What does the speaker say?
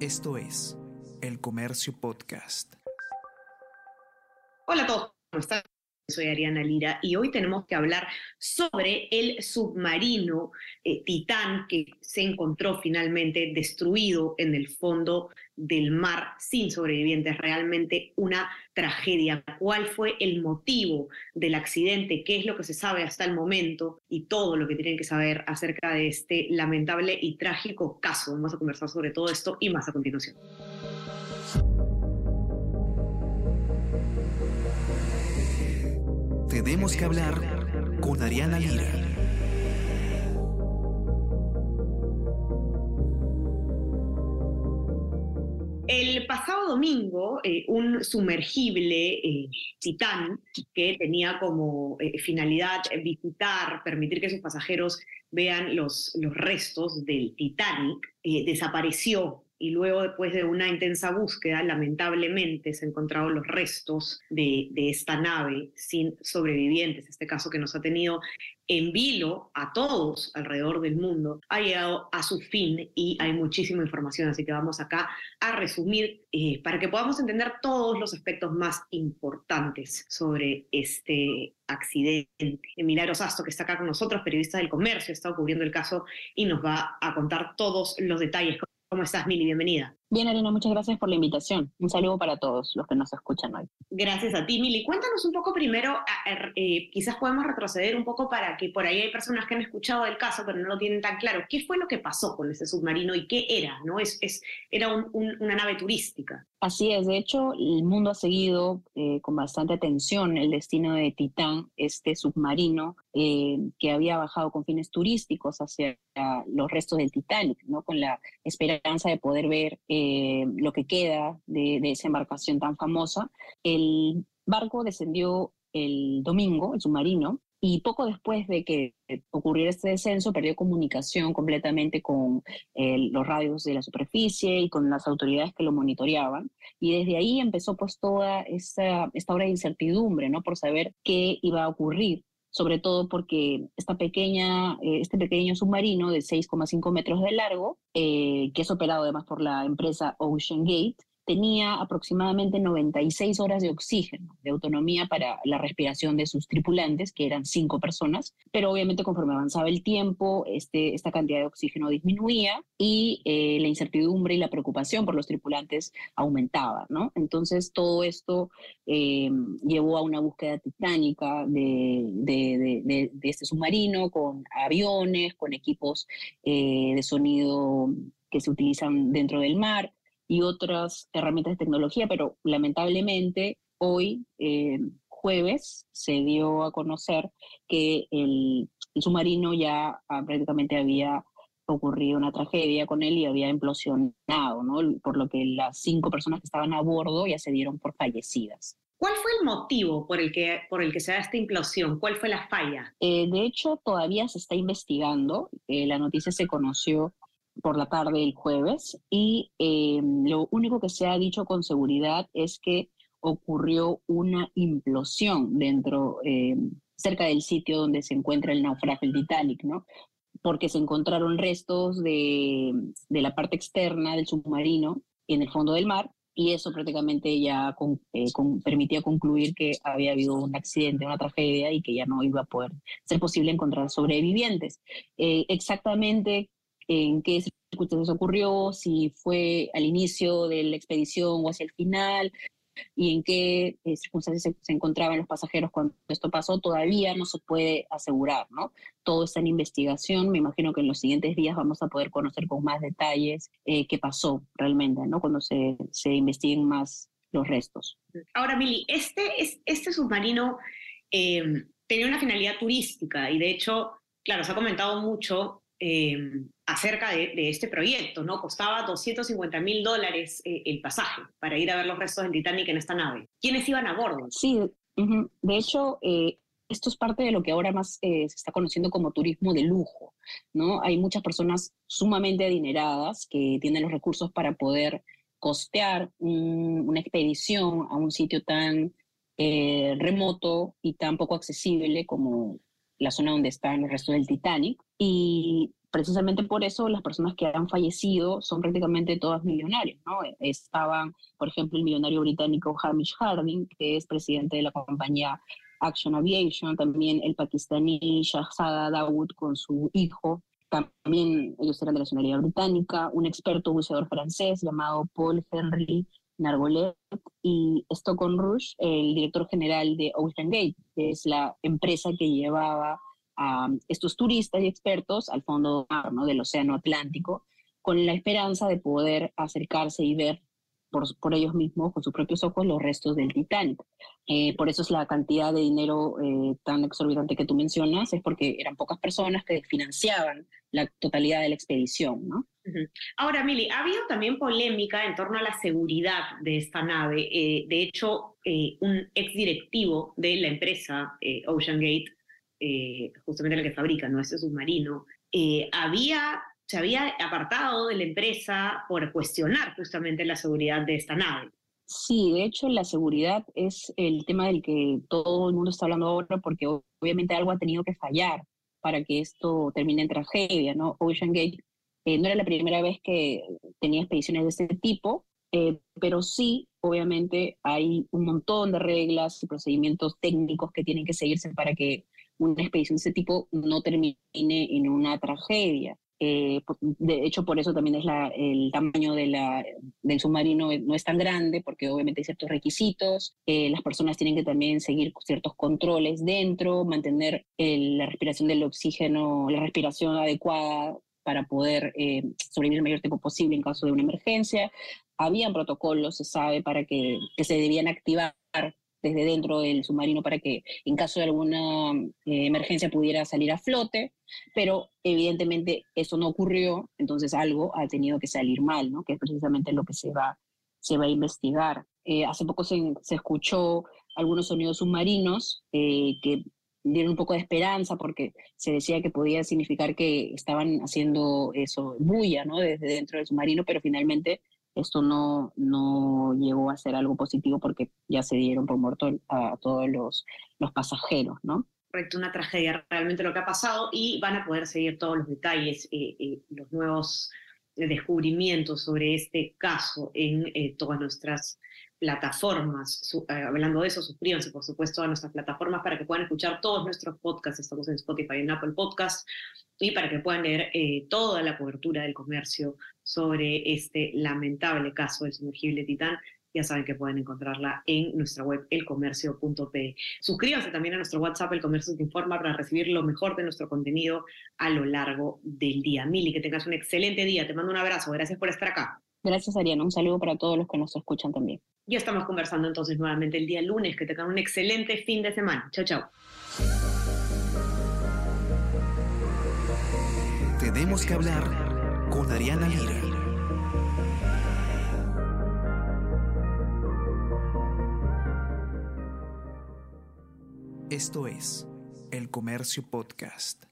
Esto es El Comercio Podcast. Hola a todos, ¿cómo están? Soy Ariana Lira y hoy tenemos que hablar sobre el submarino eh, Titán que se encontró finalmente destruido en el fondo del mar sin sobrevivientes. Realmente una tragedia. ¿Cuál fue el motivo del accidente? ¿Qué es lo que se sabe hasta el momento? Y todo lo que tienen que saber acerca de este lamentable y trágico caso. Vamos a conversar sobre todo esto y más a continuación. Tenemos que hablar con Ariana Lira. El pasado domingo, eh, un sumergible eh, Titán que tenía como eh, finalidad visitar, permitir que sus pasajeros vean los, los restos del Titanic, desapareció y luego después de una intensa búsqueda, lamentablemente se encontraron los restos de, esta nave sin sobrevivientes, este caso que nos ha tenido en vilo a todos alrededor del mundo, ha llegado a su fin y hay muchísima información, así que vamos acá a resumir eh, para que podamos entender todos los aspectos más importantes sobre este accidente. Milagros Asto, que está acá con nosotros, periodista del comercio, estado cubriendo el caso y nos va a contar todos los detalles. ¿Cómo estás, Mili? Bienvenida. Bien, Arena, muchas gracias por la invitación. Un saludo para todos los que nos escuchan hoy. Gracias a ti, Mili. Cuéntanos un poco primero, eh, quizás podemos retroceder un poco para que por ahí hay personas que han escuchado el caso, pero no lo tienen tan claro. ¿Qué fue lo que pasó con ese submarino y qué era? ¿No? Es, es, era una nave turística. Así es, de hecho, el mundo ha seguido eh, con bastante atención el destino de Titán, este submarino eh, que había bajado con fines turísticos hacia los restos del Titanic, ¿no? con la esperanza de poder ver eh, lo que queda de, esa embarcación tan famosa. El barco descendió el domingo, el submarino, y poco después de que ocurriera este descenso, perdió comunicación completamente con eh, los radios de la superficie y con las autoridades que lo monitoreaban. Y desde ahí empezó pues toda esta, esta hora de incertidumbre, ¿no? Por saber qué iba a ocurrir sobre todo porque esta pequeña, eh, este pequeño submarino de 6,5 metros de largo, eh, que es operado además por la empresa Ocean Gate, tenía aproximadamente 96 horas de oxígeno, de autonomía para la respiración de sus tripulantes, que eran cinco personas, pero obviamente conforme avanzaba el tiempo, este, esta cantidad de oxígeno disminuía y eh, la incertidumbre y la preocupación por los tripulantes aumentaba, ¿no? Entonces todo esto eh, llevó a una búsqueda titánica de, este submarino con aviones, con equipos eh, de sonido que se utilizan dentro del mar, y otras herramientas de tecnología, pero lamentablemente hoy, eh, jueves, se dio a conocer que el, submarino ya ah, prácticamente había ocurrido una tragedia con él y había implosionado, ¿no? por lo que las cinco personas que estaban a bordo ya se dieron por fallecidas. ¿Cuál fue el motivo por el que, por el que se da esta implosión? ¿Cuál fue la falla? Eh, de hecho, todavía se está investigando. Eh, la noticia se conoció por la tarde el jueves y eh, lo único que se ha dicho con seguridad es que ocurrió una implosión dentro, eh, cerca del sitio donde se encuentra el naufragio, el Titanic, ¿no? Porque se encontraron restos de, de la parte externa del submarino en el fondo del mar y eso prácticamente ya eh, permitía concluir que había habido un accidente, una tragedia y que ya no iba a poder ser posible encontrar sobrevivientes. Exactamente en qué circunstancias ocurrió, si fue al inicio de la expedición o hacia el final, y en qué eh, circunstancias se, encontraban los pasajeros cuando esto pasó, todavía no se puede asegurar, ¿no? Todo está en investigación, me imagino que en los siguientes días vamos a poder conocer con más detalles eh, qué pasó realmente, ¿no? Cuando se, se investiguen más los restos. Ahora, Mili, este, este submarino eh, tenía una finalidad turística y de hecho, claro, se ha comentado mucho eh, acerca de, este proyecto, ¿no? Costaba 250 mil dólares eh, el pasaje para ir a ver los restos del Titanic en esta nave. ¿Quiénes iban a bordo? Sí, de hecho, eh, esto es parte de lo que ahora más se está conociendo como turismo de lujo, ¿no? Hay muchas personas sumamente adineradas que tienen los recursos para poder costear una expedición a un sitio tan remoto y tan poco accesible como la zona donde están los restos del Titanic y precisamente por eso las personas que han fallecido son prácticamente todas millonarias, ¿no? Estaban, por ejemplo, el millonario británico Hamish Harding, que es presidente de la compañía Action Aviation, también el pakistaní Shahzada Dawood con su hijo, también ellos eran de la nacionalidad británica, un experto buceador francés llamado Paul Henry Nargolet y Stockton Rush, el director general de Ocean Gate, que es la empresa que llevaba a estos turistas y expertos al fondo del Océano Atlántico, con la esperanza de poder acercarse y ver por, ellos mismos, con sus propios ojos, los restos del Titanic. Eh, por eso es la cantidad de dinero eh, tan exorbitante que tú mencionas, es porque eran pocas personas que financiaban la totalidad de la expedición, ¿no? Ahora, Mili, ha habido también polémica en torno a la seguridad de esta nave. Eh, de hecho, un exdirectivo de la empresa Ocean Gate, justamente la que fabrica ¿no? este submarino, había se había apartado de la empresa por cuestionar justamente la seguridad de esta nave. Sí, de hecho la seguridad es el tema del que todo el mundo está hablando ahora porque obviamente algo ha tenido que fallar para que esto termine en tragedia, ¿no? Ocean Gate eh, no era la primera vez que tenía expediciones de este tipo, eh, pero sí, obviamente hay un montón de reglas y procedimientos técnicos que tienen que seguirse para que una expedición de este tipo no termine en una tragedia. Eh, de hecho, por eso también es el tamaño del submarino no es tan grande, porque obviamente hay ciertos requisitos. Eh, las personas tienen que también seguir ciertos controles dentro, mantener la respiración del oxígeno, la respiración adecuada para poder eh, sobrevivir el mayor tiempo posible en caso de una emergencia. Habían protocolos, se sabe, para que se debían activar desde dentro del submarino para que en caso de alguna eh, emergencia pudiera salir a flote, pero evidentemente eso no ocurrió, entonces algo ha tenido que salir mal, ¿no? que es precisamente lo que se va, se va a investigar. Eh, hace poco se, se, escuchó algunos sonidos submarinos eh, que dieron un poco de esperanza porque se decía que podía significar que estaban haciendo eso, bulla, ¿no? Desde dentro del submarino, pero finalmente esto no, no llegó a ser algo positivo porque ya se dieron por muerto a todos los, los pasajeros, ¿no? Correcto, una tragedia realmente lo que ha pasado y van a poder seguir todos los detalles, eh, eh, los nuevos descubrimientos sobre este caso en eh, todas nuestras plataformas. hablando de eso, suscríbanse por supuesto a nuestras plataformas para que puedan escuchar todos nuestros podcasts. Estamos en Spotify y en Apple Podcasts y para que puedan leer toda la cobertura del comercio sobre este lamentable caso del sumergible Titán, ya saben que pueden encontrarla en nuestra web elcomercio.pe. Suscríbanse también a nuestro WhatsApp El Comercio te informa para recibir lo mejor de nuestro contenido a lo largo del día. Mili, que tengas un excelente día. Te mando un abrazo. Gracias por estar acá. Gracias, Ariana. Un saludo para todos los que nos escuchan también. Ya estamos conversando entonces nuevamente el día lunes. Que tengan un excelente fin de semana. Chao, chao. Tenemos que hablar con Ariana Lira. Esto es El Comercio Podcast.